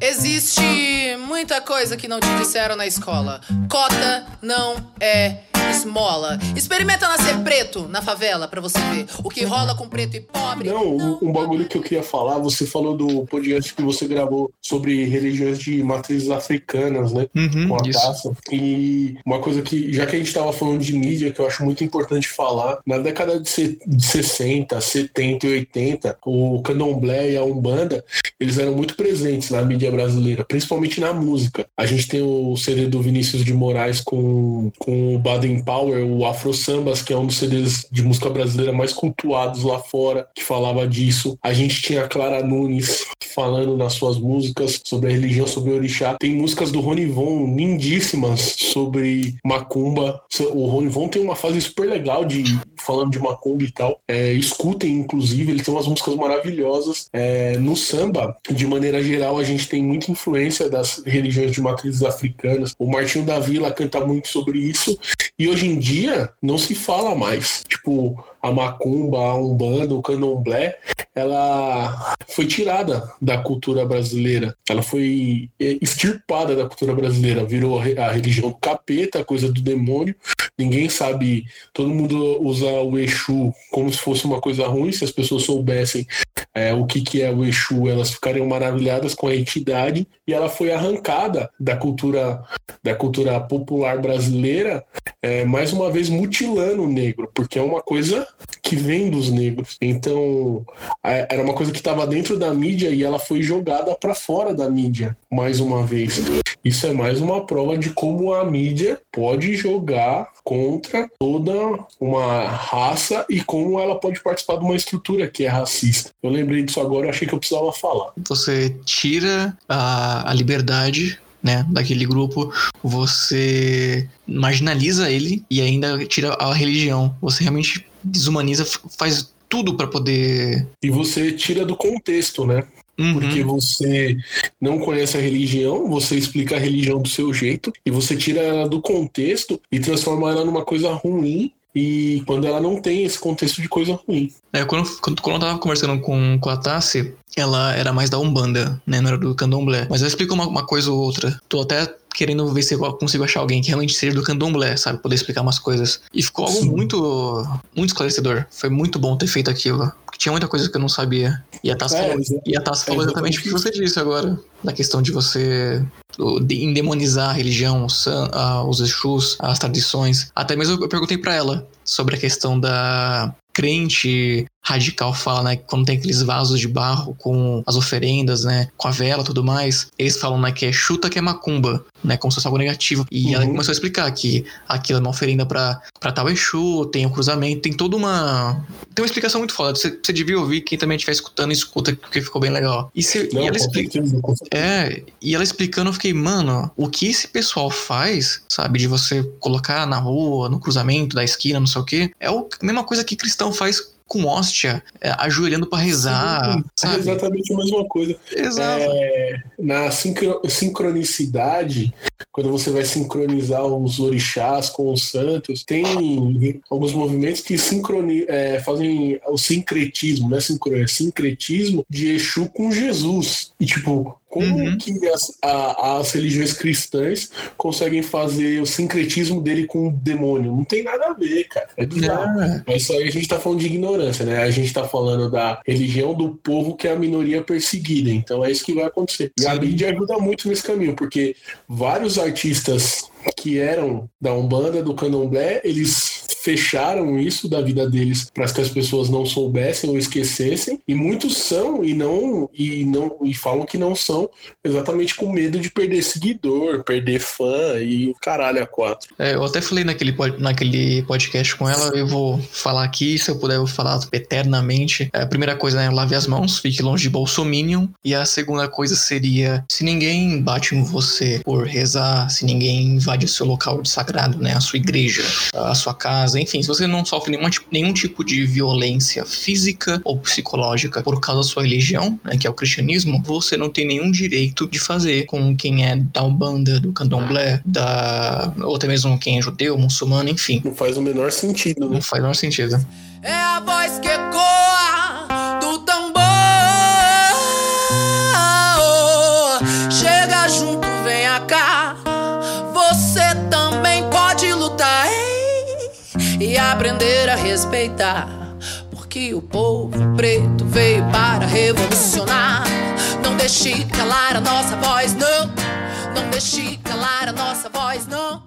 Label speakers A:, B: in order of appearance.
A: Existe muita coisa que não te disseram na escola. Cota não é esmola. Experimenta nascer preto na favela pra você ver o que rola com preto e pobre.
B: Não, um, um bagulho que eu queria falar, você falou do podcast que você gravou sobre religiões de matrizes africanas, né?
C: Uhum,
B: com a
C: isso.
B: taça. E uma coisa que, já que a gente tava falando de mídia, que eu acho muito importante falar, na década de, se- de 60, 70 e 80, o candomblé e a umbanda, eles eram muito presentes na mídia brasileira, principalmente na música. A gente tem o CD do Vinícius de Moraes com, com o Baden O Afro Sambas, que é um dos CDs de música brasileira mais cultuados lá fora, que falava disso. A gente tinha a Clara Nunes falando nas suas músicas sobre a religião, sobre o orixá. Tem músicas do Ronivon lindíssimas sobre macumba. O Ronivon tem uma fase super legal de falando de macumba e tal. É, escutem, inclusive, ele tem umas músicas maravilhosas. É, no samba, de maneira geral, a gente tem muita influência das religiões de matrizes africanas. O Martinho da Vila canta muito sobre isso. E hoje em dia não se fala mais. Tipo, a macumba, a umbanda, o candomblé, ela foi tirada da cultura brasileira. Ela foi eh, extirpada da cultura brasileira. Virou a re- a religião capeta, a coisa do demônio. Ninguém sabe. Todo mundo usa o Exu como se fosse uma coisa ruim. Se as pessoas soubessem é, o que, que é o Exu, elas ficariam maravilhadas com a entidade. E ela foi arrancada da cultura, da cultura popular brasileira é, mais uma vez mutilando o negro, porque é uma coisa que vem dos negros. Então, era uma coisa que estava dentro da mídia e ela foi jogada para fora da mídia, mais uma vez. Isso é mais uma prova de como a mídia pode jogar contra toda uma raça e como ela pode participar de uma estrutura que é racista. Eu lembrei disso agora, achei que eu precisava falar.
C: Você tira a, a liberdade né, daquele grupo, você marginaliza ele e ainda tira a religião. Você realmente desumaniza, faz tudo pra poder.
B: E você tira do contexto, né?
C: Uhum.
B: Porque você não conhece a religião, você explica a religião do seu jeito e você tira ela do contexto e transforma ela numa coisa ruim. E quando ela não tem esse contexto de coisa ruim.
C: É, quando, quando, quando eu tava conversando com, com a Tassi, ela era mais da Umbanda, né? Não era do Candomblé. Mas ela explicou uma, uma coisa ou outra. Tô até querendo ver se eu consigo achar alguém que realmente seja do Candomblé, sabe? Poder explicar umas coisas. E ficou algo
B: Sim.
C: muito, muito esclarecedor. Foi muito bom ter feito aquilo. Porque tinha muita coisa que eu não sabia. E a Tassi
B: É,
C: falou,
B: exa-
C: e a Tassi falou
B: é
C: exatamente o que você disse agora. Da questão de você o- de endemonizar a religião, os, Exus, as tradições. Até mesmo eu perguntei pra ela sobre a questão da crente radical fala, né, quando tem aqueles vasos de barro com as oferendas, né, com a vela e tudo mais, eles falam, né, que é chuta que é macumba, né, como se fosse algo negativo. E ela
B: Uhum.
C: começou a explicar que aquilo é uma oferenda pra, pra tal Exu, tem o cruzamento, tem toda uma... Tem uma explicação muito foda. Você, você devia ouvir, quem também estiver escutando, escuta, porque ficou bem legal. E, se,
B: Não,
C: e ela explica... É, e ela explicando, eu fiquei, mano, o que esse pessoal faz, sabe, de você colocar na rua, no cruzamento da esquina, não sei o quê, é o- a mesma coisa que cristão faz com hóstia, é, ajoelhando pra rezar,
B: Sim, é exatamente a mesma coisa.
C: Exato.
B: É, na sincro- sincronicidade, quando você vai sincronizar os orixás com os santos, tem alguns movimentos que sincroni- é, fazem o sincretismo, né? Sincro- é sincretismo de Exu com Jesus. E tipo, como
C: Uhum.
B: que as, a- as religiões cristãs conseguem fazer o sincretismo dele com o demônio? Não tem nada a ver, cara. É bizarro. Mas isso aí a gente tá falando de ignorância, né? A gente tá falando da religião do povo que é a minoria perseguida. Então é isso que vai acontecer. E a mídia ajuda muito nesse caminho, porque vários artistas que eram da Umbanda, do Candomblé, eles fecharam isso da vida deles para que as pessoas não soubessem ou esquecessem e muitos são e não e não e falam que não são exatamente com medo de perder seguidor, perder fã e o caralho a quatro.
C: É, eu até falei naquele, naquele podcast com ela, eu vou falar aqui, se eu puder, eu vou falar eternamente. É, a primeira coisa, né, lave as mãos, fique longe de Bolsominion. E a segunda coisa seria, se ninguém bate em você por rezar, se ninguém invade o seu local sagrado, né, a sua igreja, a sua casa, enfim, se você não sofre nenhuma, nenhum tipo de violência física ou psicológica por causa da sua religião, né, que é o cristianismo, você não tem nenhum direito de fazer com quem é da Umbanda, do Candomblé, da ou até mesmo quem é judeu, muçulmano, enfim.
B: Não faz o menor sentido, né?
C: Não faz o menor sentido.
A: É a voz que ecoa do tambor. Chega respeitar. Porque o povo preto veio para revolucionar. Não deixe calar a nossa voz, não. Não deixe calar a nossa voz, não.